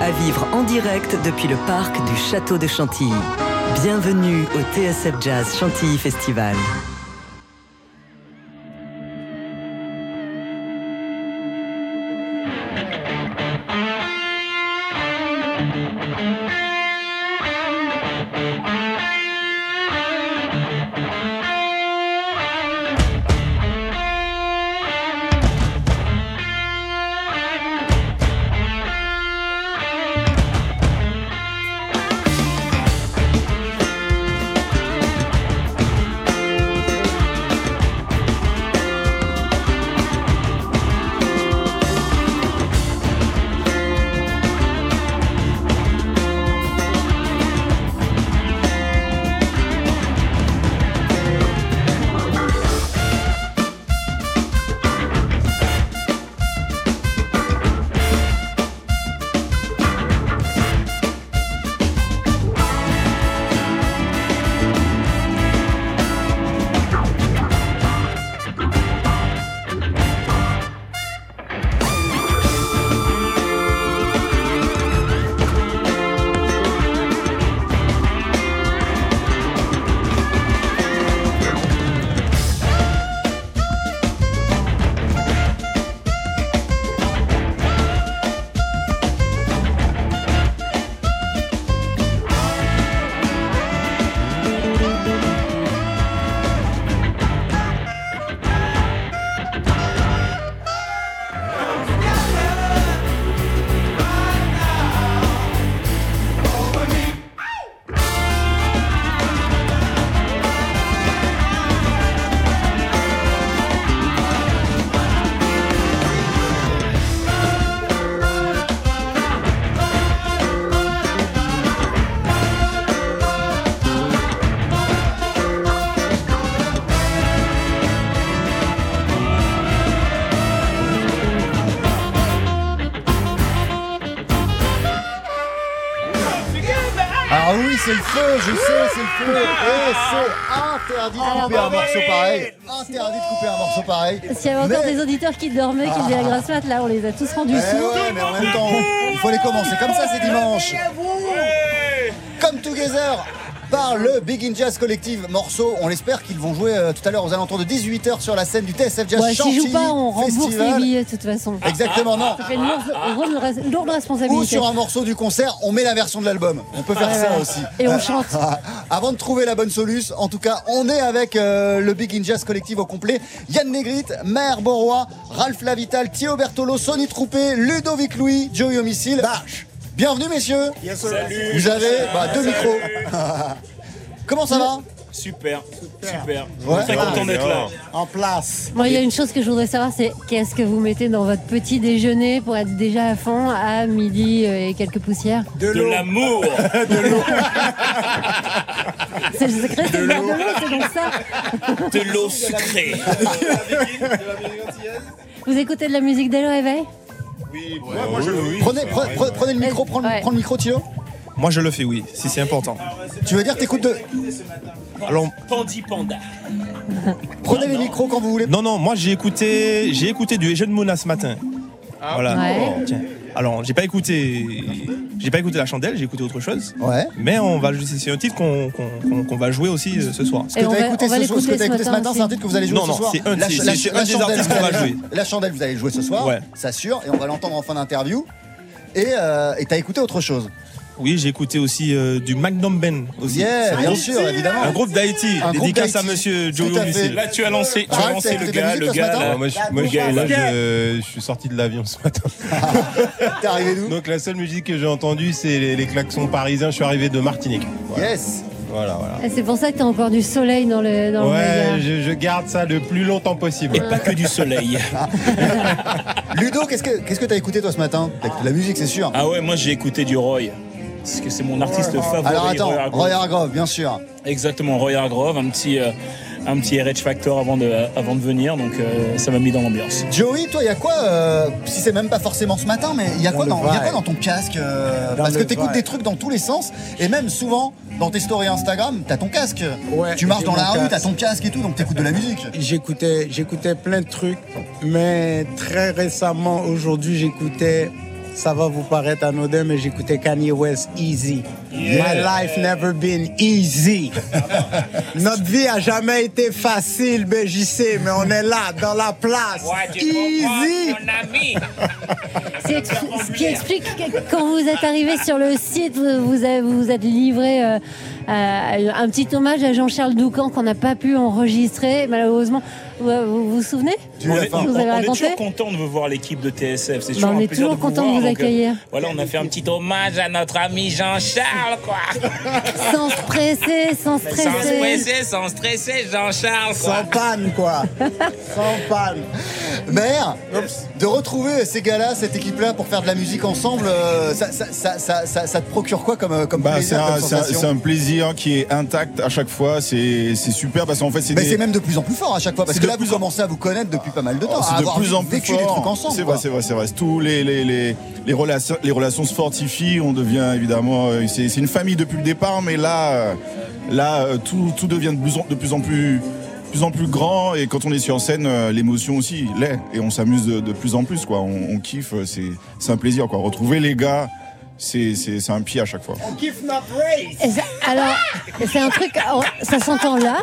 à vivre en direct depuis le parc du Château de Chantilly. Bienvenue au TSF Jazz Chantilly Festival. Feu, je sais, c'est le feu. Et c'est interdit de couper un morceau pareil. Interdit de couper un morceau pareil. S'il y avait encore des auditeurs qui dormaient, qui faisaient la grasse mat, là, on les a tous rendus Eh sourds. ouais, mais en même temps, il faut les commencer comme ça, c'est dimanche. Come Together par le Big In Jazz Collective morceau. On l'espère qu'ils vont jouer euh, tout à l'heure aux alentours de 18h sur la scène du TSF Jazz Ouais, Chantilly jouent pas, on rembourse Festival. les billets de toute façon. Exactement, non. Ça fait une lourde, lourde- lourde Ou responsabilité. sur un morceau du concert, on met la version de l'album. On peut faire Ouais, ça ouais. aussi. Et on chante. Avant de trouver la bonne solution, en tout cas, on est avec euh, le Big In Jazz Collective au complet. Yann Negrit, Mère Borois, Ralph Lavital, Thio Bertolo, Sonny Troupé, Ludovic Louis, Joey Homicile. Bienvenue messieurs. Salut. Vous avez bah, deux micros. Comment ça va Super, super. Ouais. Très content d'être là. En place. Moi, il y a une chose que je voudrais savoir, c'est qu'est-ce que vous mettez dans votre petit déjeuner pour être déjà à fond à midi euh, et quelques poussières De De l'eau. l'amour. C'est le secret, c'est de l'eau, c'est donc ça. De l'eau sucrée. Vous écoutez de la musique dès le réveil Prenez, pre- pre- prenez le micro, prends, le- Ouais. prends le micro Thio. Moi je le fais oui, si c'est important. Tu veux dire t'écoutes de... Alors Pandi Panda. Prenez les micros quand vous voulez. non non, moi j'ai écouté j'ai écouté du Eugène Mona ce matin. voilà. Ouais. Tiens. Alors, j'ai pas écouté j'ai pas écouté la chandelle, j'ai écouté autre chose. Ouais. Mais on va c'est c'est un titre qu'on qu'on- qu'on- qu'on va jouer aussi euh, ce soir. Ce que Et on t'as va- écouté on va ce soir, ce que l'écouter t'as ce écouté ce matin c'est un titre que vous allez jouer Non, ce non, soir. c'est un- La, c'est- un des chandelle, artistes vous qu'on va allez- jouer. La chandelle, vous allez le jouer ce soir, Ouais. ça sûr, et on va l'entendre en fin d'interview. Et euh, et t'as écouté autre chose. Oui, j'ai écouté aussi euh, du Magnum Ben aussi. Yeah, bien groupe- sûr, évidemment. Un groupe d'Haïti, dédicace à monsieur Joey. Là, tu as lancé, tu Ah, as lancé le gars, le gars. matin là. moi, je, moi, je- là, je, je suis sorti de l'avion ce matin. T'es arrivé d'où Donc la seule musique que j'ai entendue, c'est les, les klaxons parisiens. Je suis arrivé de Martinique. Voilà, Yes. voilà. voilà. Et C'est pour ça que t'as encore du soleil dans le, dans Ouais, je, je garde ça le plus longtemps possible. Et pas que du soleil. Ludo, qu'est-ce que qu'est-ce que t'as écouté toi ce matin? La musique, c'est sûr. Ah ouais, moi j'ai écouté du Roy. Parce que c'est mon artiste favori. Alors attends, Roy Hargrove. Roy Hargrove, bien sûr. Exactement, Roy Hargrove, un petit, euh, un petit RH Factor avant de, avant de venir, donc euh, ça m'a mis dans l'ambiance. Joey, toi, il y a quoi euh, Si c'est même pas forcément ce matin, mais il y a quoi Dans dans, le il y a quoi vibe. dans ton casque euh, Dans Parce que t'écoutes des trucs dans tous les sens, et même souvent dans tes stories Instagram, t'as ton casque. Ouais, tu marches dans la rue, t'as ton casque et tout, donc t'écoutes de la musique. J'écoutais, j'écoutais plein de trucs, mais très récemment, aujourd'hui, j'écoutais ça va vous paraître anodin, mais j'écoutais Kanye West Easy. My life never been easy. Notre vie a jamais été facile, BJC, mais on est là, dans la place. Easy. Ce qui qui explique que quand vous êtes arrivé sur le site, vous vous avez- vous vous êtes livré euh, à un petit hommage à Jean-Charles Doucan qu'on n'a pas pu enregistrer. Malheureusement, vous vous, vous souvenez On est, fait. on- Vous avez on est raconté toujours content de vous voir l'équipe de TSF. C'est Bah, toujours on est toujours content de voir. vous Donc, euh, accueillir. voilà, on a fait un petit hommage à notre ami Jean-Charles, quoi. Sans se presser, sans Sans stresser. stresser, sans stresser, Jean-Charles. Sans panne, quoi. Sans panne. Mère, de retrouver ces gars-là, cette équipe-là, pour faire de la musique ensemble, euh, ça, ça, ça, ça, te procure quoi comme, euh, comme Bah, plaisir, c'est un- plaisir qui est intact à chaque fois. C'est super parce qu'en fait, c'est Mais des- c'est même de plus en plus fort à chaque fois, parce que là, vous en- commencez à vous connaître depuis pas mal de temps, à c'est de avoir plus en plus vécu fort. des trucs ensemble. C'est vrai, c'est vrai, c'est vrai. Tous les, les, les, les relations, les relations se fortifient. On devient évidemment, euh, c'est une famille depuis le départ, mais là, là, tout, tout devient de plus en, de plus en plus, plus en plus grand. Et quand on est sur scène, euh, l'émotion aussi l'est. Et on s'amuse de, de plus en plus, quoi. On, on kiffe. euh, C'est, c'est un plaisir, quoi. Retrouver les gars, c'est, c'est, c'est un pied à chaque fois. On kiffe notre race. Et ça- alors, c'est un truc, ça s'entend là,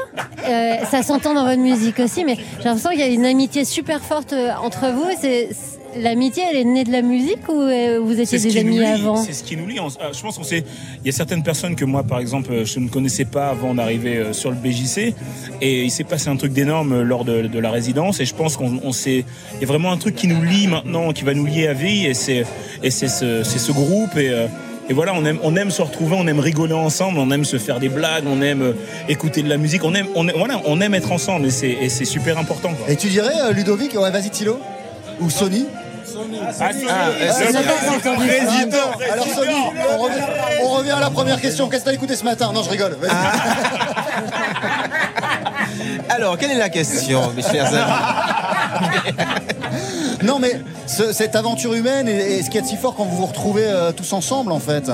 euh, ça s'entend dans votre musique aussi, mais j'ai l'impression qu'il y a une amitié super forte entre vous. C'est c'est- L'amitié, elle est née de la musique ou euh, vous étiez des amis avant C'est ce qui nous lie. Euh, Je pense qu'on sait. Il y a certaines personnes que moi, par exemple, euh, je ne connaissais pas avant d'arriver sur le BJC, et il s'est passé un truc d'énorme lors de, de la résidence. Et je pense qu'on on s'est. Il y a vraiment un truc qui nous lie maintenant, qui va nous lier à vie, et c'est et c'est ce, c'est ce groupe et. et voilà, on aime, on aime se retrouver, on aime rigoler ensemble, on aime se faire des blagues, on aime écouter de la musique, on aime, on aime- voilà, on aime être ensemble et c'est, super important. Quoi. Et tu dirais, Ludovic, ouais, vas-y, Thilo Ou Sony Ah. Alors Sony, on revient, on revient à la première question. Qu'est-ce que t'as écouté ce matin? Non, je rigole. Vas-y. Alors, quelle est la question, mes chers amis? Non, mais ce- cette aventure humaine et, et ce qu'il y a de si fort quand vous vous retrouvez euh, tous ensemble, en fait?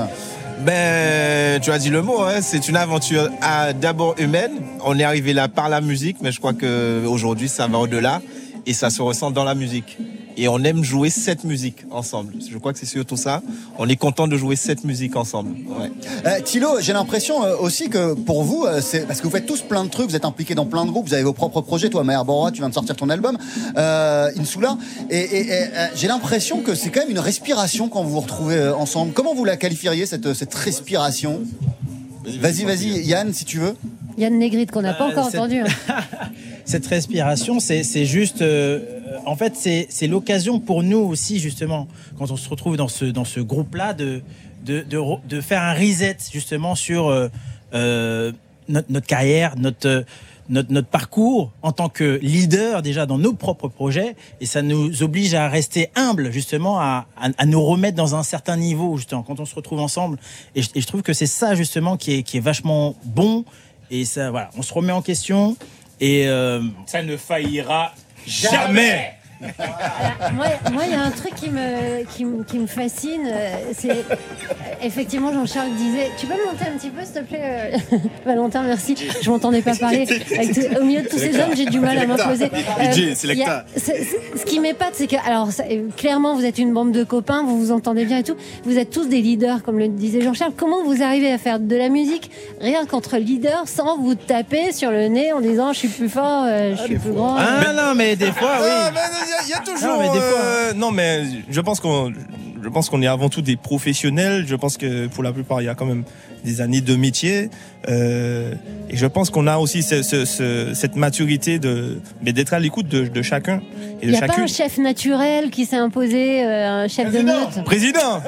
Ben, tu as dit le mot, hein, c'est une aventure à- d'abord humaine. On est arrivé là par la musique, mais je crois que aujourd'hui ça va au-delà et ça se ressent dans la musique. Et on aime jouer cette musique ensemble. Je crois que c'est surtout ça. On est content de jouer cette musique ensemble. Ouais. Euh, Thilo, j'ai l'impression euh, aussi que pour vous, euh, c'est parce que vous faites tous plein de trucs, vous êtes impliqués dans plein de groupes, vous avez vos propres projets. Toi, Maher Bora, tu viens de sortir ton album, euh, Insula, et, et- et, j'ai l'impression que c'est quand même une respiration quand vous vous retrouvez ensemble. Comment vous la qualifieriez cette, cette respiration? Vas-y, vas-y, Yann, si tu veux. Yann Négrite qu'on n'a pas Euh, encore entendu. hein. Cette respiration, c'est c'est juste. euh, en fait, c'est l'occasion pour nous aussi, justement, quand on se retrouve dans ce, dans ce groupe-là, de, de, de, de faire un reset, justement, sur euh, euh, notre, notre carrière, notre. euh, Notre, notre parcours en tant que leader déjà dans nos propres projets et ça nous oblige à rester humble justement à, à, à nous remettre dans un certain niveau justement quand on se retrouve ensemble et je, et je trouve que c'est ça justement qui est, qui est vachement bon et ça voilà on se remet en question et euh, Ça ne faillira jamais. Moi, moi, il y a un truc qui me, qui, me- qui me fascine. euh, C'est euh, effectivement, Jean-Charles disait Tu peux monter un petit peu, s'il te plaît, euh, Valentin Merci. Je m'entendais pas parler. Avec tout- au milieu de tous ces hommes, j'ai du mal à m'imposer. Euh, DJ, c'est il y a- c'est- c'est- Ce qui m'épate, c'est que, alors, ça- euh, clairement, vous êtes une bande de copains, vous vous entendez bien et tout. Vous êtes tous des leaders, comme le disait Jean-Charles. Comment vous arrivez à faire de la musique rien qu'entre leaders sans vous taper sur le nez en disant Je suis plus fort, euh, je suis plus grand ah non mais des fois oui Ah, y y, a toujours. Non, mais des fois- euh, non, mais je pense qu'on. Je pense qu'on est avant tout des professionnels. Je pense que pour la plupart, il y a quand même des années de métier. Euh, et je pense qu'on a aussi ce- ce- ce- cette maturité de, mais d'être à l'écoute de, de chacun et Il n'y a pas un chef naturel qui s'est imposé, euh, un chef de meute Président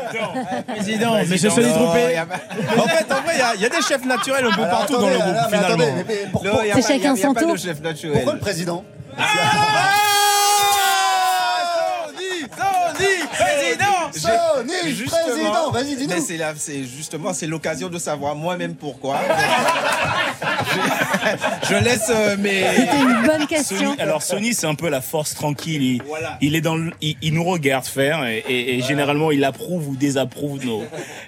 président Troupé y a pas- En fait, en vrai, il y a- il y, a des chefs naturels un peu Alors, partout attendez, dans le groupe, mais finalement. mais- mais C'est chacun son tour. de chef naturel. pourquoi le président Sony, Justement, président, vas-y, dis-nous. mais c'est justement c'est l'occasion de savoir moi-même pourquoi. je, je laisse euh, mes. C'était une bonne question. Sony, alors Sony, c'est un peu la force tranquille. Il, Voilà. il est dans, le- il, il nous regarde faire et, et- et généralement il approuve ou désapprouve nos,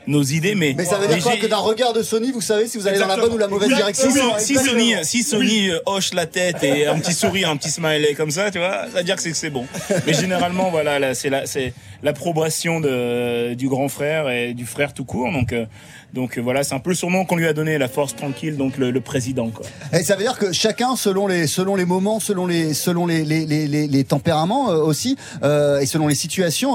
nos idées. Mais, Mais ça veut dire mais quoi que d'un regard de Sony, vous savez si vous allez dans la bonne ou la mauvaise direction si. Sony, si Sony euh, hoche la tête et un petit sourire, un petit smiley comme ça, tu vois, ça veut dire que c'est bon. Mais généralement, voilà, là, c'est la, c'est l'approbation euh, du grand frère et du frère tout court. Donc, euh, donc euh, voilà, c'est un peu le surnom qu'on lui a donné, la force tranquille, donc le, le président. Quoi. Et ça veut dire que chacun, selon les, selon les moments, selon les, selon les, les, les, les- les tempéraments euh, aussi, et selon les situations,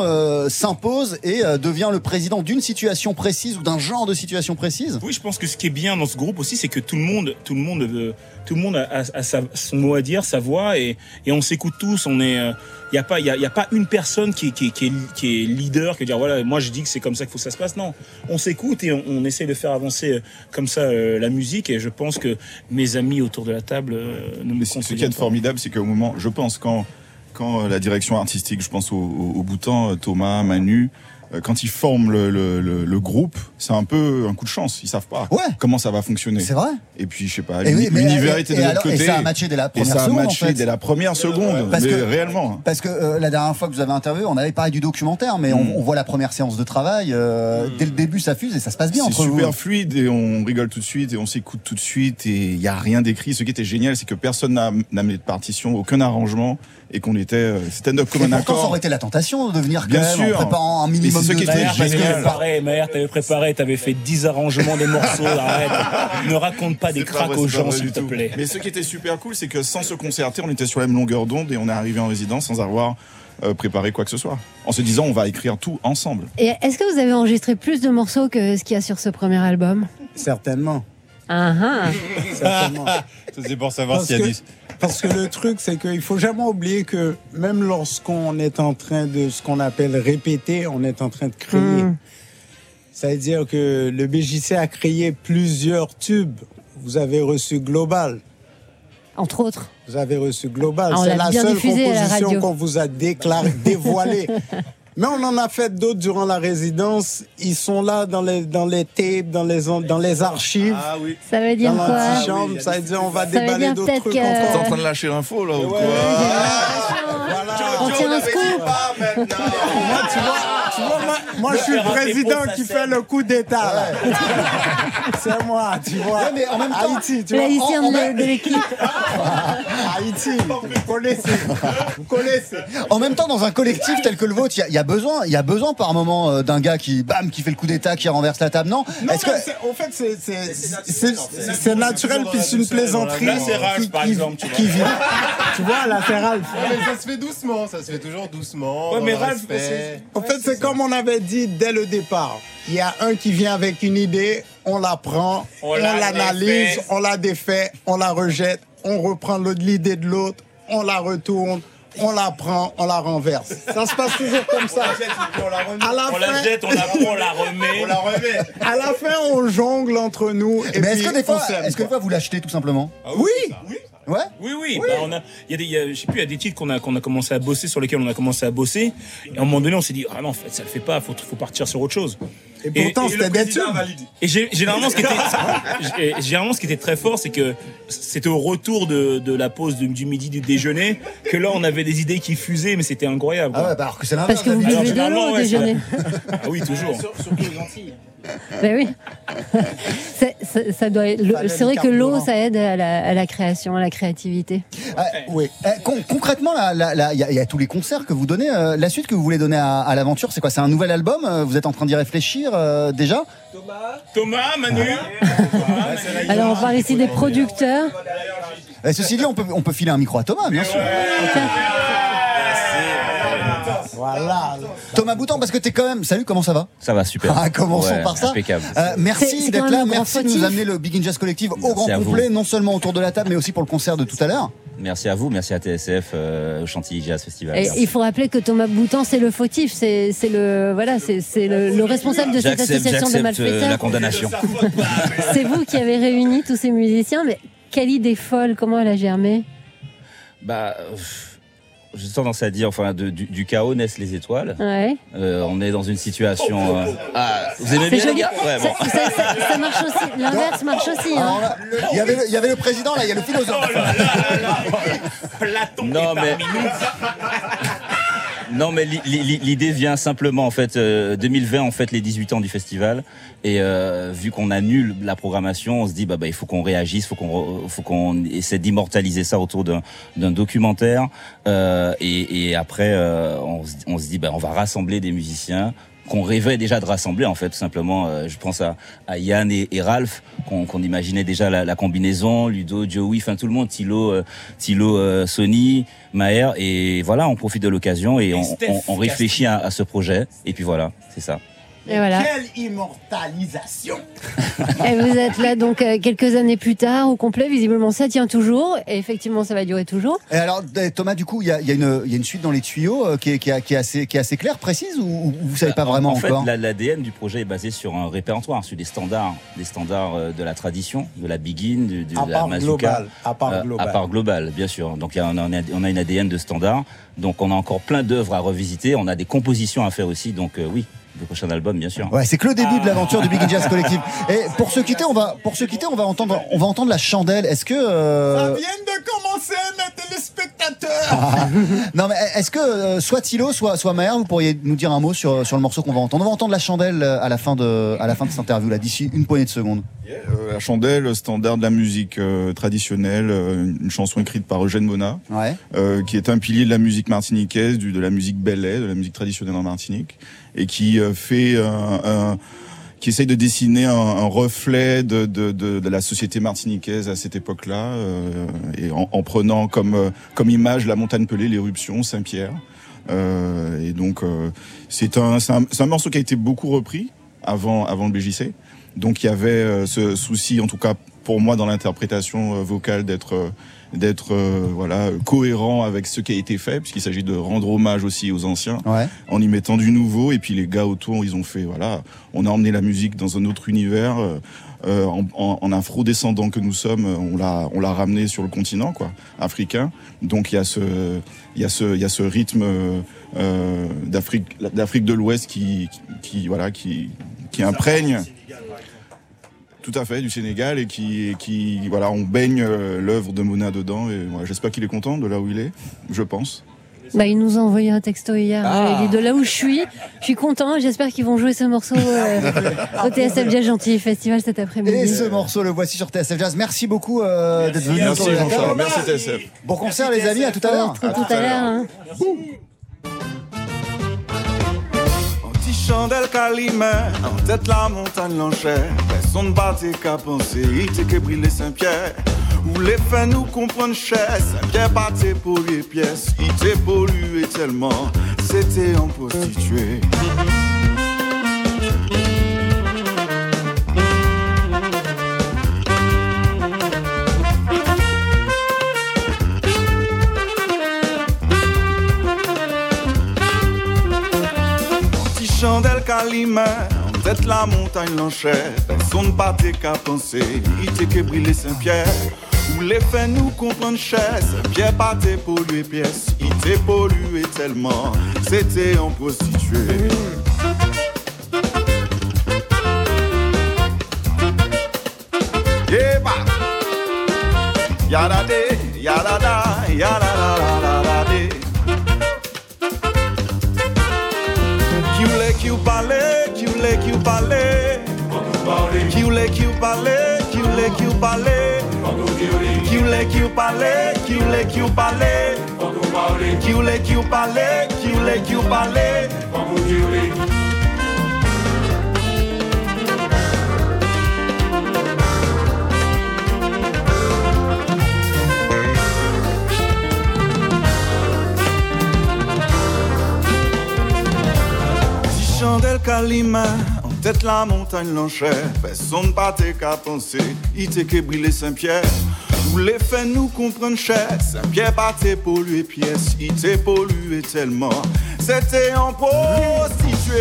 s'impose et devient le président d'une situation précise ou d'un genre de situation précise. Oui, je pense que ce qui est bien dans ce groupe aussi, c'est que tout le monde, tout le monde, tout le monde a, a- a sa- son mot à dire, sa voix, et, et on s'écoute tous. On est, il y a pas, il y a, y a pas une personne qui, est- qui, est- qui est, qui est leader, qui dire voilà, moi je dis que c'est comme ça qu'il faut que ça se passe. Non, on s'écoute et on, on essaie de faire avancer euh, comme ça euh, la musique. Et je pense que mes amis autour de la table euh, ne me ce ce contredisent qui est pas. formidable, c'est qu'au moment, je pense, quand, quand euh, la direction artistique, je pense au, au, au Bhoutan, euh, Thomas, Manu, euh, quand ils forment le, le, le, le groupe, c'est un peu un coup de chance. Ils savent pas Ouais. comment ça va fonctionner. C'est vrai. Et puis, je sais pas, Et oui, l'univers et- était et de l'autre côté. et ça a matché dès la Et première ça a seconde, en matché fait. dès la première seconde. Parce mais que- réellement. Parce que euh, la dernière fois que vous avez interviewé, on avait parlé du documentaire, mais Mm. on, on voit la première séance de travail. euh, Dès le début, ça fuse et ça se passe bien C'est entre vous. super fluide et on rigole tout de suite et on s'écoute tout de suite et il y a rien d'écrit. Ce qui était génial, c'est que personne n'a n'a amené de partition, aucun arrangement et qu'on était, euh, c'était un Et commun pourtant, ça accord. aurait été la tentation de venir quand Bien même en sûr. préparant un minimum de qui était temps. Maher, t'avais génial. préparé, Maher, t'avais préparé, t'avais fait 10 arrangements des morceaux, arrête. Ne raconte pas des cracks aux gens, s'il te tout. plaît. Mais ce qui était super cool, c'est que sans se concerter, on était sur la même longueur d'onde et on est arrivé en résidence sans avoir euh, préparé quoi que ce soit. En se disant, on va écrire tout ensemble. Et est-ce que vous avez enregistré plus de morceaux que ce qu'il y a sur ce premier album? Certainement. Ah ah. Certainement. Ça, c'est pour savoir s'il y a que, du. Parce que le truc, c'est qu'il faut jamais oublier que même lorsqu'on est en train de ce qu'on appelle répéter, on est en train de créer. Hmm. Ça veut dire que le BJC a créé plusieurs tubes. Vous avez reçu Global. Entre autres. Vous avez reçu Global. Ah, C'est l'a seule composition qu'on vous a dévoilée. Mais on en a fait d'autres durant la résidence. Ils sont là dans les, dans les tapes, dans les, dans les archives. Ah oui. Ça veut dire dans quoi l'antichambre. Ça veut dire on va Ça déballer d'autres trucs que-. T'es en train de lâcher l'info là ou quoi On tient un scoop. Moi, tu vois, moi, je suis le président qui fait le coup d'État. là. C'est moi, tu vois. Ouais, mais en même temps- Haïti, tu vois. L'haïtien en- en- de, de l'équipe. Haïti, vous connaissez. Vous connaissez. En même temps, dans un collectif tel que le vôtre, il y a- il y, a besoin, il y a besoin par moment euh, d'un gars qui, bam, qui fait le coup d'état, qui renverse la table. Non, Non, Est-ce que mais c'est- en fait, c'est- c'est- c'est c'est naturel, puis c'est une plaisanterie. Là, c'est Ralph, qui- par qui- exemple, tu vois. qui vit. Tu vois, là, c'est Ralph. Mais ça se fait doucement, ça se fait toujours doucement. Ouais, dans mais le Ralph, respect. En fait, c'est comme on avait dit dès le départ. Il y a un qui vient avec une idée, on la prend, On on la l'analyse, on la défait, on la rejette, on reprend l'autre- l'idée de l'autre, on la retourne, on la prend, on la renverse. Ça se passe toujours comme ça. À la On la fin, jette, on la prend, on la remet. On la remet. à la fin, on jongle entre nous. Et mais est-ce que des fois, est-ce que des quoi. fois vous l'achetez tout simplement? Oui. Ouais. Oui, oui. Bah, on a, il y a des, il y a- je sais plus, il y a des titres qu'on a, qu'on a commencé à bosser, sur lesquels on a commencé à bosser. Et à un moment donné, on s'est dit, ah non, en fait, ça le fait pas, faut, faut partir sur autre chose. Et pourtant, c'était des. Et gé- généralement, ce qui était, gé- généralement, ce qui était très fort, c'est que c'était au retour de, de la pause du, du midi du déjeuner que là, on avait des idées qui fusaient, mais c'était incroyable. Ah ouais, bah alors que c'est l'inverse. Parce que vous buvez de l'eau au déjeuner. Ah oui, toujours. Surtout aux Antilles. Ben oui. C'est- ça- ça doit. C'est vrai que l'eau, ça aide à la, à la création, à la créativité. Ah, Oui. Eh, con- concrètement, il y, a- il y a tous les concerts que vous donnez. euh, la suite que vous voulez donner à, à l'aventure, c'est quoi? C'est un nouvel album? Euh, Vous êtes en train d'y réfléchir euh, déjà? Thomas, Manu. Alors, on parle ici des producteurs. Eh, Ceci dit, on peut, on peut filer un micro à Thomas, bien sûr. Voilà. Thomas Boutan, parce que t'es quand même. Salut, comment ça va? Ça va super. Ah, commençons Ouais, par ça. Impeccable. Euh, merci d'être là, merci de nous amener le Big In Jazz Collective au Merci grand à vous. complet, non seulement autour de la table, mais aussi pour le concert de tout à l'heure. Merci à vous, merci à TSF, euh, au Chantilly Jazz Festival. Et il faut rappeler que Thomas Boutan, c'est le fautif, c'est le voilà, c'est le, le responsable de cette association de euh, la malfaiteurs. condamnation. C'est vous qui avez réuni tous ces musiciens, mais quelle idée folle, comment elle a germé? Bah, j'ai tendance à dire, enfin, de- du, du chaos naissent les étoiles. Ouais. Euh, on est dans une situation. euh, Ah, vous aimez bien les joli. gars Ouais, bon. ça, ça- ça- ça marche aussi. L'inverse marche aussi. hein. Là, il y avait le- il y avait le président, là, il y a le philosophe. Platon Non, est mais- parmi nous. Non, mais li- li- l'idée vient simplement en fait. euh, 2020, en fait, les 18 ans du festival, et euh, vu qu'on annule la programmation, on se dit bah, bah il faut qu'on réagisse, faut qu'on faut qu'on essaie d'immortaliser ça autour d'un documentaire, euh, et, après euh, on, on se dit bah on va rassembler des musiciens qu'on rêvait déjà de rassembler en fait tout simplement. Euh, je pense à, à Yann et, et Ralph qu'on imaginait déjà la, la combinaison, Ludo, Joey, enfin tout le monde, Thilo, euh, Thilo, euh, Sony, Maher et voilà, on profite de l'occasion et, Et on, Steph on- on réfléchit à, à ce projet et puis voilà, c'est ça. Et voilà. Quelle immortalisation Et vous êtes là donc euh, quelques années plus tard au complet. Visiblement, ça tient toujours. Et effectivement, ça va durer toujours. Et alors, eh, Thomas, du coup, il y a, y une- il y a une suite dans les tuyaux euh, qui, est, qui est- qui est assez, qui est assez claire, précise, ou, ou vous savez pas vraiment en fait, encore la- l'ADN du projet est basé sur un répertoire, sur des standards, des standards euh, de la tradition, de la begin, de, de À la global, à part euh, global. à part global, bien sûr. Donc il y a- on a, on a une ADN de standard. Donc on a encore plein d'œuvres à revisiter. On a des compositions à faire aussi. Donc euh, oui, le prochain album, bien sûr. Ouais, c'est que le début de l'aventure du Big Jazz Collective. Et pour se quitter, on va, pour se quitter, on va entendre, on va entendre la chandelle. Est-ce que, euh, Ça vient de commencer, mes téléspectateurs non mais est-ce que euh, soit Thilo, soit soit Maher, vous pourriez nous dire un mot sur sur le morceau qu'on va entendre? On va entendre la chandelle euh, à la fin de à la fin de cette interview là, d'ici une poignée de secondes. Euh, la chandelle, standard de la musique euh, traditionnelle, euh, une chanson écrite par Eugène Mona, Ouais. euh, qui est un pilier de la musique martiniquaise, du, de la musique belay, de la musique traditionnelle en Martinique, et qui euh, fait un, un- qui essaye de dessiner un, reflet de, la société martiniquaise à cette époque-là, euh, et en, en prenant comme, euh, image la montagne pelée, l'éruption, Saint-Pierre. Euh, et donc, euh, c'est un, morceau qui a été beaucoup repris avant, avant le BJC. Donc, il y avait euh, ce souci, en tout cas pour moi, dans l'interprétation euh, vocale, d'être euh, d'être euh, voilà cohérent avec ce qui a été fait, puisqu'il s'agit de rendre hommage aussi aux anciens, Ouais. en y mettant du nouveau. Et puis les gars autour, ils ont fait voilà, on a emmené la musique dans un autre univers. euh, en, en, en afro-descendant que nous sommes, on l'a, on l'a ramené sur le continent, quoi, africain. Donc il y a ce, il y a ce, il y a ce rythme euh, d'Afrique, d'Afrique de l'Ouest qui, qui, qui, voilà, qui, qui imprègne. Tout à fait, du Sénégal et qui, et qui voilà, on baigne euh, l'œuvre de Mona dedans. Et j'espère qu'il est content de là où il est, je pense. Bah, il nous a envoyé un texto hier. Ah. Il dit de là où je suis, je suis content. J'espère qu'ils vont jouer ce morceau euh, au TSF Jazz Gentil Festival cet après-midi. Et ce morceau, le voici sur TSF Jazz. Merci beaucoup euh, d'être venu. Merci Jean-Charles, merci TSF. Bon concert les amis, à tout à l'heure. Tout, tout à l'heure. Chandelle calimè, en tête la montagne l'enchère. Personne battait qu'à penser, il que brûler Saint-Pierre. Ou les faits nous comprendre cher, Saint-Pierre battait pour les pièces. Il pollué tellement, c'était en prostituée. En tête la montagne l'enchère. Personne battait qu'à penser, il était que brûler Saint-Pierre. Ou les faits nous comprendre cher, Saint-Pierre battait pollué pièce. Il était pollué tellement, c'était en prostituée. Parlait, qui voulait qui voulait qui vous parlait, qui qui. Qui chandelle calima, en tête la montagne l'enchère. Personne pas qu'à penser, il était que brûler Saint-Pierre. Où les faits nous comprennent cher, Saint-Pierre battait pollué pièce, il était pollué tellement. C'était en prostituée.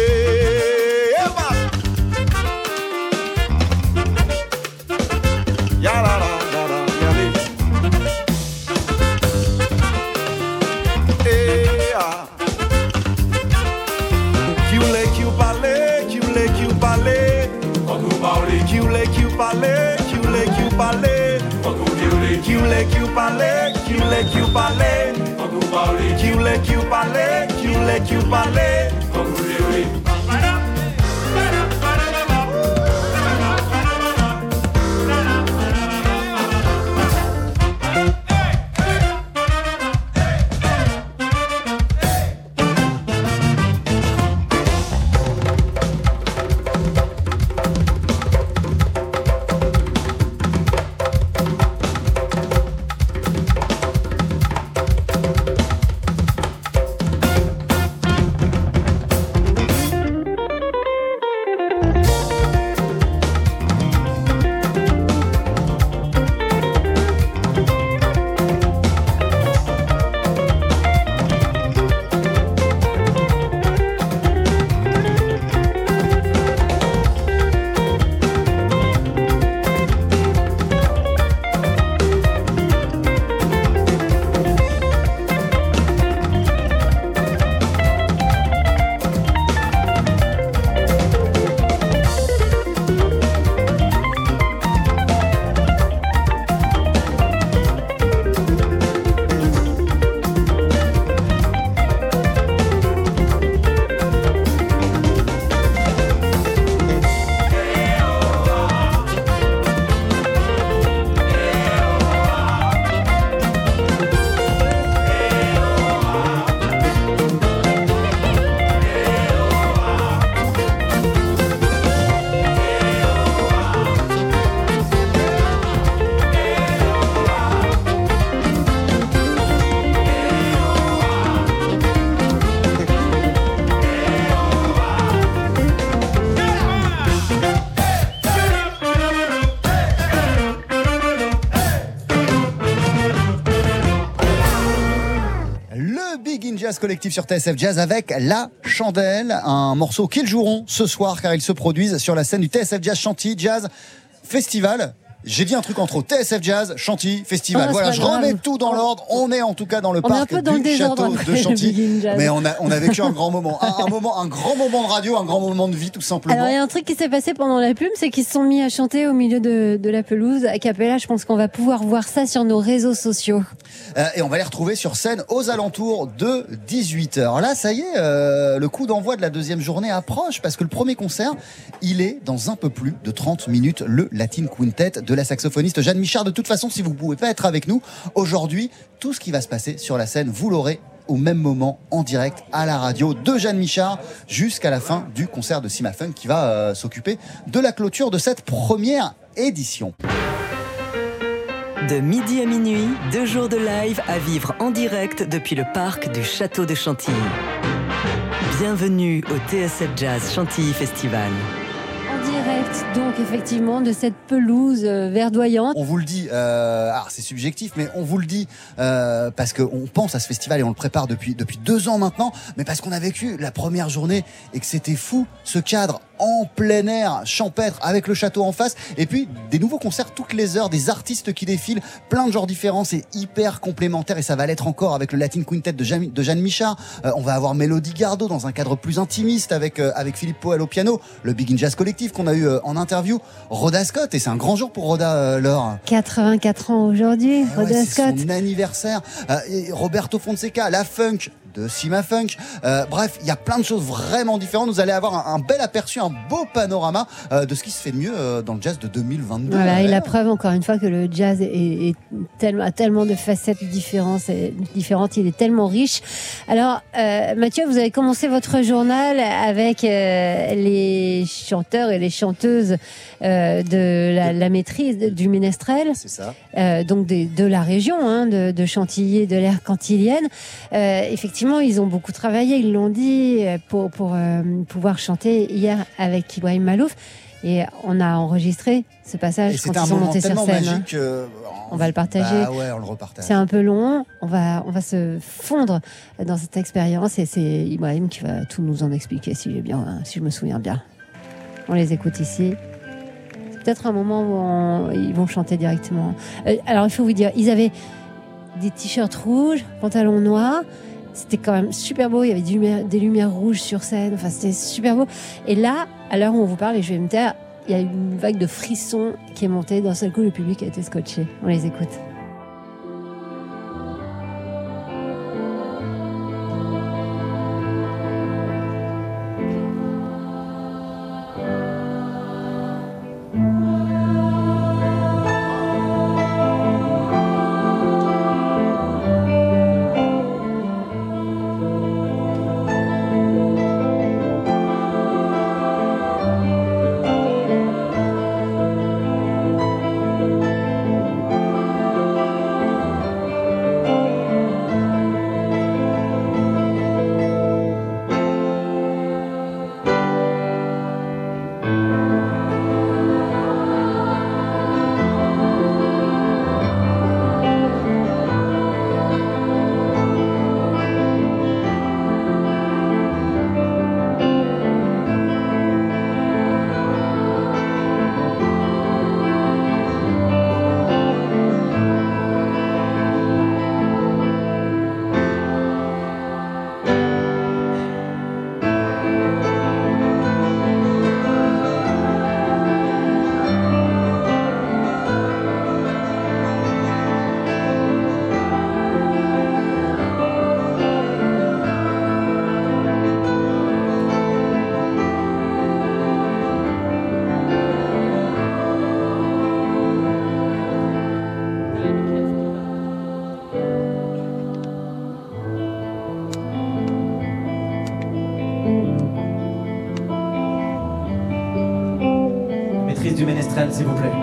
Eh qui voulait qui vous parlait, qui voulait qui vous parlait, qui voulait qui vous parlait, qui voulait qui vous Collective sur TSF Jazz avec La Chandelle, un morceau qu'ils joueront ce soir car ils se produisent sur la scène du TSF Jazz Chantilly Jazz Festival. J'ai dit un truc entre Tsf Jazz, Chantilly, Festival. Oh, voilà, je grave. remets tout dans l'ordre. On est en tout cas dans le On parc peu dans le du château de Chantilly. Mais on a, on a vécu un grand moment. Un, un moment, un grand moment de radio, un grand moment de vie, tout simplement. Alors il y a un truc qui s'est passé pendant la plume, c'est qu'ils se sont mis à chanter au milieu de, de la pelouse à Capella. Je pense qu'on va pouvoir voir ça sur nos réseaux sociaux. Euh, et on va les retrouver sur scène aux alentours de 18h. Là, ça y est, euh, le coup d'envoi de la deuxième journée approche parce que le premier concert, il est dans un peu plus de 30 minutes, le Latin Quintet de la saxophoniste Jeanne Michard. De toute façon, si vous ne pouvez pas être avec nous aujourd'hui, tout ce qui va se passer sur la scène, vous l'aurez au même moment en direct à la radio de Jeanne Michard jusqu'à la fin du concert de Sima Funk qui va euh, s'occuper de la clôture de cette première édition. De midi à minuit, deux jours de live à vivre en direct depuis le parc du Château de Chantilly. Bienvenue au TSF Jazz Chantilly Festival. Donc effectivement, de cette pelouse euh, verdoyante. On vous le dit, euh, alors c'est subjectif, mais on vous le dit euh, parce qu'on pense à ce festival et on le prépare depuis, depuis deux ans maintenant, mais parce qu'on a vécu la première journée et que c'était fou, ce cadre en plein air, champêtre, avec le château en face, et puis des nouveaux concerts toutes les heures, des artistes qui défilent, plein de genres différents, c'est hyper complémentaire et ça va l'être encore avec le Latin Quintet de Jeanne, Michard. Euh, on va avoir Mélodie Gardot dans un cadre plus intimiste avec, euh, avec Philippe Poel au piano, le Big In Jazz Collective qu'on a eu en interview, Rhoda Scott, et c'est un grand jour pour Rhoda euh, Laure. 84 ans aujourd'hui, Ah ouais, Rhoda c'est Scott. son anniversaire. Euh, Roberto Fonseca, la funk de Sima Funk. Euh, bref, il y a plein de choses vraiment différentes. Vous allez avoir un, un bel aperçu, un beau panorama euh, de ce qui se fait de mieux euh, dans le jazz de 2022. Voilà, et la preuve encore une fois que le jazz est, est tellement, a tellement de facettes différentes, différentes, il est tellement riche. Alors, Mathieu, vous avez commencé votre journal avec les chanteurs et les chanteuses de la, la maîtrise de- du ménestrel. C'est ça. Donc des- de la région, hein, de, de Chantilly, de l'aire cantilienne. Euh, effectivement, ils ont beaucoup travaillé, ils l'ont dit, euh, pour, pour euh, pouvoir chanter hier avec Ibrahim Malouf. Et on a enregistré ce passage quand ils sont montés sur scène. hein. magique. euh, On va le partager. Bah ouais, on le repartage. C'est un peu long. On va, on va se fondre dans cette expérience et c'est Ibrahim qui va tout nous en expliquer si j'ai bien, si je me souviens bien. On les écoute ici. C'est peut-être un moment où on- ils vont chanter directement. Alors il faut vous dire, ils avaient des t-shirts rouges, pantalons noirs. C'était quand même super beau. Il y avait des lumières, rouges sur scène. Enfin, c'était super beau. Et là, à l'heure où on vous parle, et je vais me taire, il y a une vague de frissons qui est montée. D'un seul coup, le public a été scotché. On les écoute. S'il vous plaît.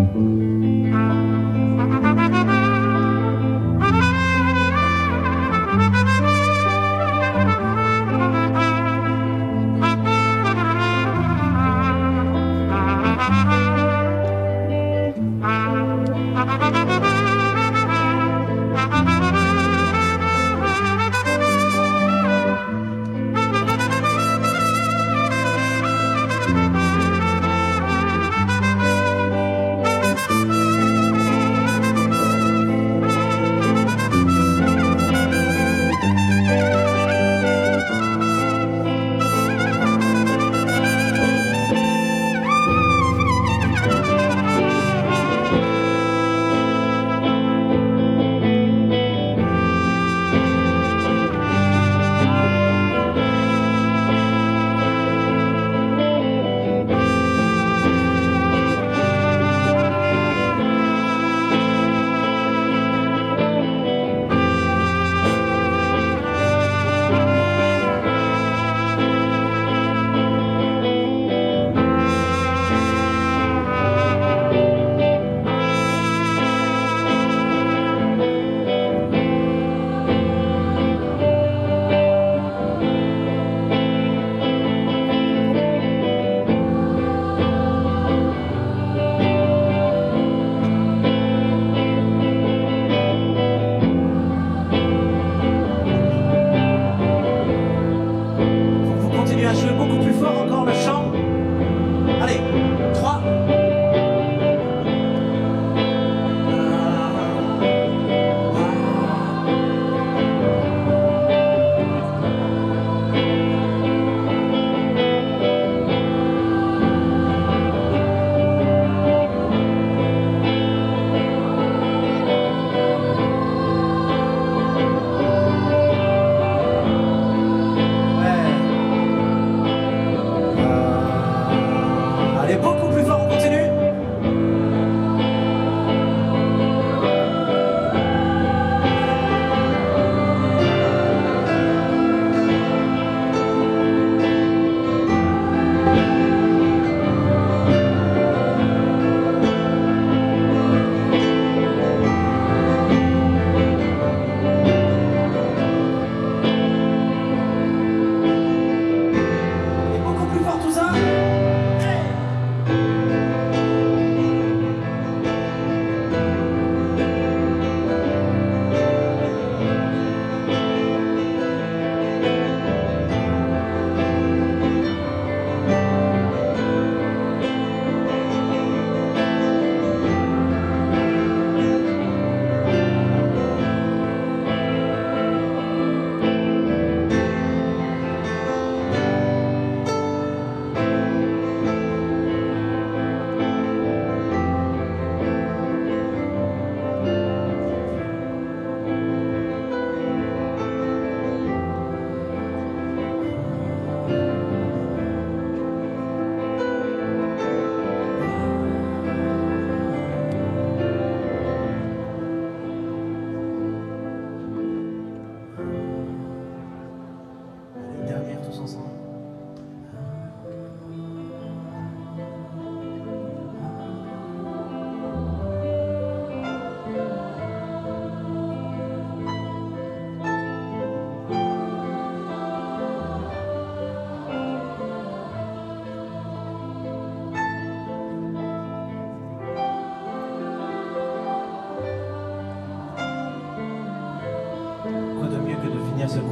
Vous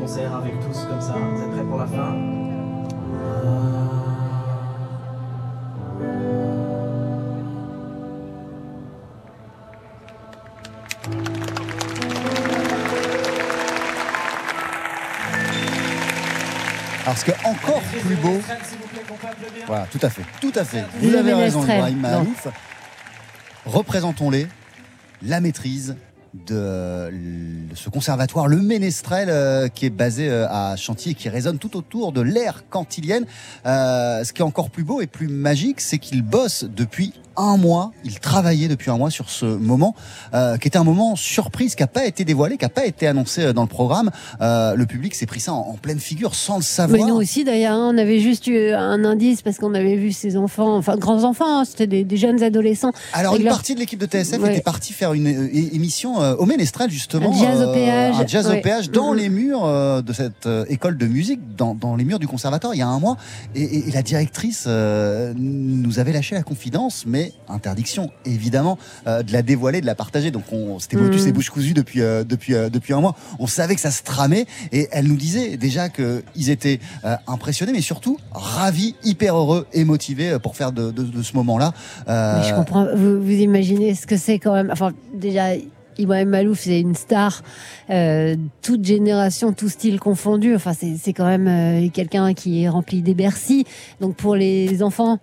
concert avec tous comme ça Vous êtes prêts pour la fin? Parce que encore plus beau. Voilà, tout à fait, tout à fait. Vous avez raison, Ibrahim. Mahalouf. Représentons-les, la maîtrise de ce conservatoire, le Ménestrel, euh, qui est basé euh, à Chantilly et qui résonne tout autour de l'ère cantilienne. Euh, ce qui est encore plus beau et plus magique, c'est qu'il bosse depuis un mois, il travaillait depuis un mois sur ce moment, euh, qui était un moment surprise, qui n'a pas été dévoilé, qui n'a pas été annoncé euh, dans le programme. Euh, le public s'est pris ça en, en pleine figure sans le savoir. Mais nous aussi d'ailleurs, hein, on avait juste eu un indice parce qu'on avait vu ces enfants, enfin grands enfants, hein, c'était des, des jeunes adolescents. Alors une leur- partie de l'équipe de TSF Ouais. était partie faire une euh, émission au Ménestrel justement, Un jazz au péage, un jazz ouais. au péage dans Mhm. les murs de cette école de musique, dans, dans les murs du conservatoire il y a un mois, et, et- et la directrice nous avait lâché la confidence, mais interdiction évidemment euh, de la dévoiler, de la partager. Donc on c'était motus Mhm. et bouche cousue depuis euh, depuis euh, depuis un mois. On savait que ça se tramait et elle nous disait déjà que ils étaient impressionnés, mais surtout ravis, hyper heureux et motivés pour faire de, de- de ce moment-là. je comprends. Vous, vous imaginez ce que c'est quand même. Enfin, déjà. Ibrahim Malouf, c'est une star, euh, toute génération, tout style confondu. Enfin, c'est c'est quand même euh, quelqu'un qui est rempli des Bercy. Donc pour les enfants,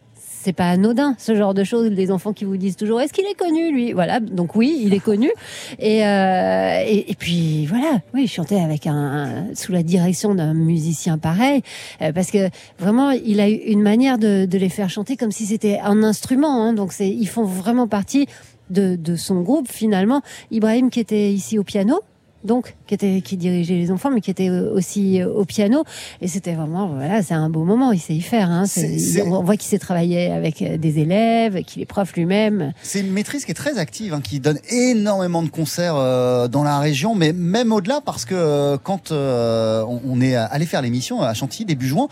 c'est pas anodin ce genre de choses. Les enfants qui vous disent toujours est-ce qu'il est connu lui? Voilà, donc oui, il est connu. Et, euh, et, puis voilà, oui, il chantait avec un, sous la direction d'un musicien pareil, euh, parce que vraiment il a eu une manière de, les faire chanter comme si c'était un instrument. hein. donc c'est ils font vraiment partie de son groupe finalement. Ibrahim qui était ici au piano. Donc, qui était qui dirigeait les enfants, mais qui était euh, aussi euh, au piano, et c'était vraiment voilà, c'est un beau moment. Il sait y faire. Hein. On voit qu'il s'est travaillé avec euh, des élèves, qu'il est prof lui-même. C'est une maîtrise qui est très active, hein, qui donne énormément de concerts euh, dans la région, mais même au-delà, parce que euh, quand euh, on, on est allé faire l'émission à Chantilly début juin,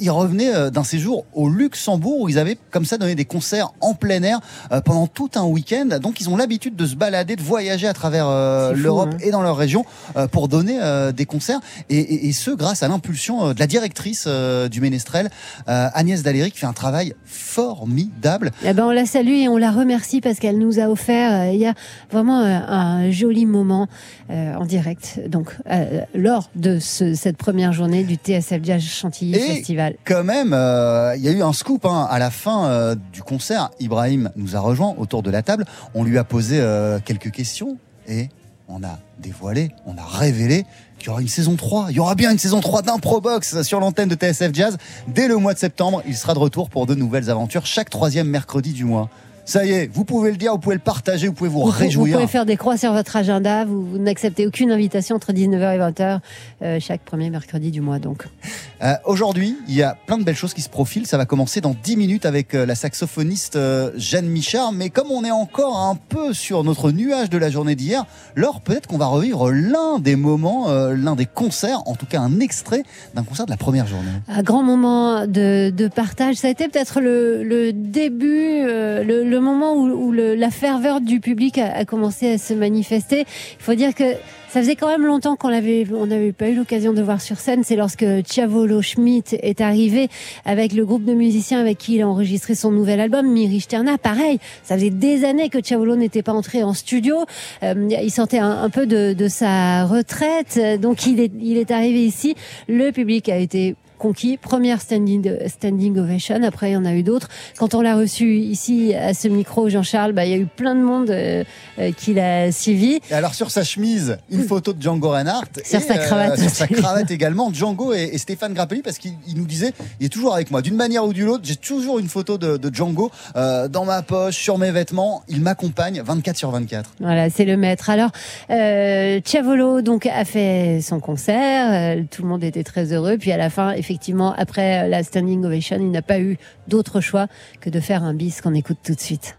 ils revenaient d'un séjour au Luxembourg où ils avaient comme ça donné des concerts en plein air pendant tout un week-end. Donc ils ont l'habitude de se balader, de voyager à travers l'Europe hein. et dans leur région euh, pour donner euh, des concerts, et, et- et ce grâce à l'impulsion euh, de la directrice du Ménestrel, Agnès Daléry, qui fait un travail formidable. Eh ben, on la salue et on la remercie parce qu'elle nous a offert il y a vraiment un joli moment en direct. Donc, lors de ce- cette première journée du TSF Jazz Chantilly Et Festival. quand même, il y a eu un scoop hein. à la fin du concert. Ibrahim nous a rejoint autour de la table. On lui a posé quelques questions et on a dévoilé, on a révélé qu'il y aura une saison 3. Il y aura bien une saison 3 d'Improbox sur l'antenne de TSF Jazz. Dès le mois de septembre, il sera de retour pour de nouvelles aventures chaque troisième mercredi du mois. Ça y est, vous pouvez le dire, vous pouvez le partager, vous pouvez vous, Vous, vous réjouir. pouvez faire des croix sur votre agenda. Vous, vous n'acceptez aucune invitation entre 19h et 20h euh, chaque premier mercredi du mois. Donc, Euh, Aujourd'hui, il y a plein de belles choses qui se profilent. Ça va commencer dans 10 minutes avec euh, la saxophoniste Jeanne Michard. Mais comme on est encore un peu sur notre nuage de la journée d'hier, Laure, peut-être qu'on va revivre l'un des moments, l'un des concerts, en tout cas un extrait d'un concert de la première journée. un grand moment de, de partage. Ça a été peut-être le, le début, le, le moment où, la ferveur du public a, commencé à se manifester. Il faut dire que ça faisait quand même longtemps qu'on n'avait pas eu l'occasion de voir sur scène. C'est lorsque Chiavolo Schmidt est arrivé avec le groupe de musiciens avec qui il a enregistré son nouvel album, Miri Sterna. Pareil, ça faisait des années que Chiavolo n'était pas entré en studio. Euh, il sortait un, peu de, sa retraite, donc il est arrivé ici. Le public a été conquis. Première standing, standing ovation. Après, il y en a eu d'autres. Quand on l'a reçu ici à ce micro, Jean-Charles, bah, il y a eu plein de monde euh, euh, qui l'a suivi. Et alors sur sa chemise, une photo de Django Reinhardt. Sur et, sa cravate sur sa cravate également, Django et, et Stéphane Grappelli, parce qu'il il nous disait, il est toujours avec moi. D'une manière ou d'une autre, j'ai toujours une photo de, de Django euh, dans ma poche, sur mes vêtements. Il m'accompagne 24 sur 24. Voilà, c'est le maître. Alors, euh, Chiavolo donc a fait son concert. euh, tout le monde était très heureux. Puis à la fin, effectivement, après la standing ovation, il n'a pas eu d'autre choix que de faire un bis qu'on écoute tout de suite.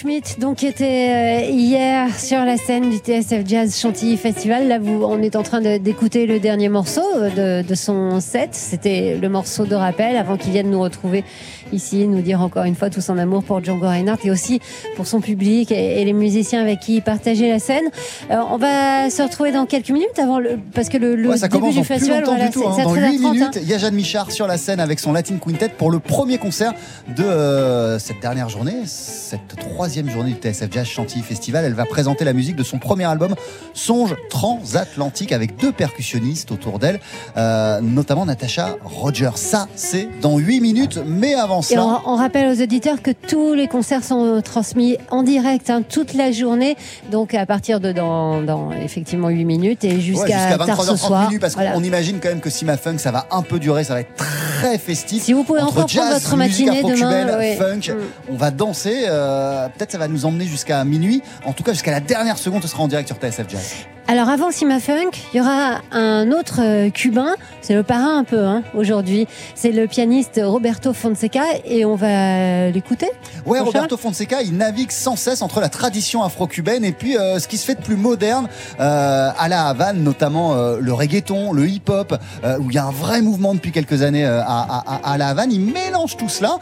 Schmidt, donc, qui était euh, hier sur la scène du TSF Jazz Chantilly Festival. Là, on est en train d'écouter le dernier morceau euh, de, de son set. C'était le morceau de rappel avant qu'il vienne nous retrouver ici, nous dire encore une fois tout son amour pour Django Reinhardt et aussi pour son public et, et les musiciens avec qui il partageait la scène. Euh, on va se retrouver dans quelques minutes avant le, parce que le, le Ouais, ça début commence du dans festival, voilà, du tout. hein. Dans 13h30, 8 hein. minutes, il y a Jeanne Michard sur la scène avec son Latin Quintet pour le premier concert de euh, cette dernière journée, cette troisième journée du TSF Jazz Chantilly Festival. Elle va présenter la musique de son premier album, Songe Transatlantique, avec deux percussionnistes autour d'elle, euh, notamment Natasha Rogers. Ça, c'est dans 8 minutes, mais avant Et on, on rappelle aux auditeurs que tous les concerts sont transmis en direct hein, toute la journée, donc à partir de dans, dans effectivement 8 minutes et Ouais, jusqu'à tard ce 23h30 soir. minutes parce Voilà. qu'on imagine quand même que Sima Funk ça va un peu durer, ça va être très festif. Si vous pouvez Entre encore prendre jazz, votre musique matinée demain, ouais. funk, on va danser. euh, Peut-être ça va nous emmener jusqu'à minuit. En tout cas jusqu'à la dernière seconde, ce sera en direct sur TSF Jazz. Alors avant Sima Funk, il y aura un autre euh, cubain, c'est le parrain un peu hein, aujourd'hui. C'est le pianiste Roberto Fonseca et on va l'écouter. Ouais, Roberto Fonseca, il navigue sans cesse entre la tradition afro-cubaine et puis euh, ce qui se fait de plus moderne euh, à la Havane, notamment euh, le reggaeton, le hip-hop, où il y a un vrai mouvement depuis quelques années à, à- à la Havane. Il mélange tout cela,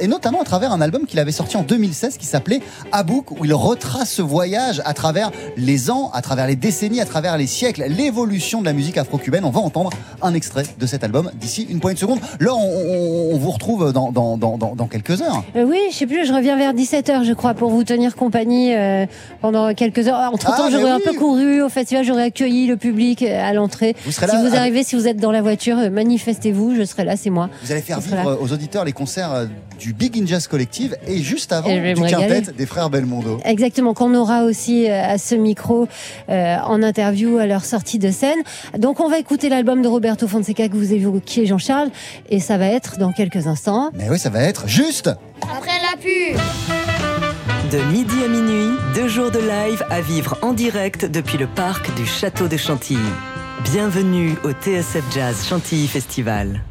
et notamment à travers un album qu'il avait sorti en 2016 qui s'appelait Abouk, où il retrace ce voyage à travers les ans, à travers les décennies, à travers les siècles, l'évolution de la musique afro-cubaine. On va entendre un extrait de cet album d'ici une poignée de secondes. Là, on, on- on vous retrouve dans, dans, dans, dans- quelques heures. Euh, oui, je sais plus, je reviens vers 17h je crois pour vous tenir compagnie euh, pendant quelques heures. Entre temps, Ah, j'aurais un peu couru au festival, j'aurais accueilli le public euh, à l'entrée. Vous serez si là vous avec- arrivez, si vous êtes dans la voiture, manifestez-vous, je serai là, c'est moi. Vous allez faire vivre aux auditeurs les concerts du Big in Jazz Collective et juste avant Et du quintet des frères Belmondo. Exactement, qu'on aura aussi à ce micro euh, en interview à leur sortie de scène. Donc on va écouter l'album de Roberto Fonseca que vous évoquiez Jean-Charles et ça va être dans quelques instants. Mais oui, ça va être juste Après la pub De midi à minuit, deux jours de live à vivre en direct depuis le parc du Château de Chantilly. Bienvenue au TSF Jazz Chantilly Festival.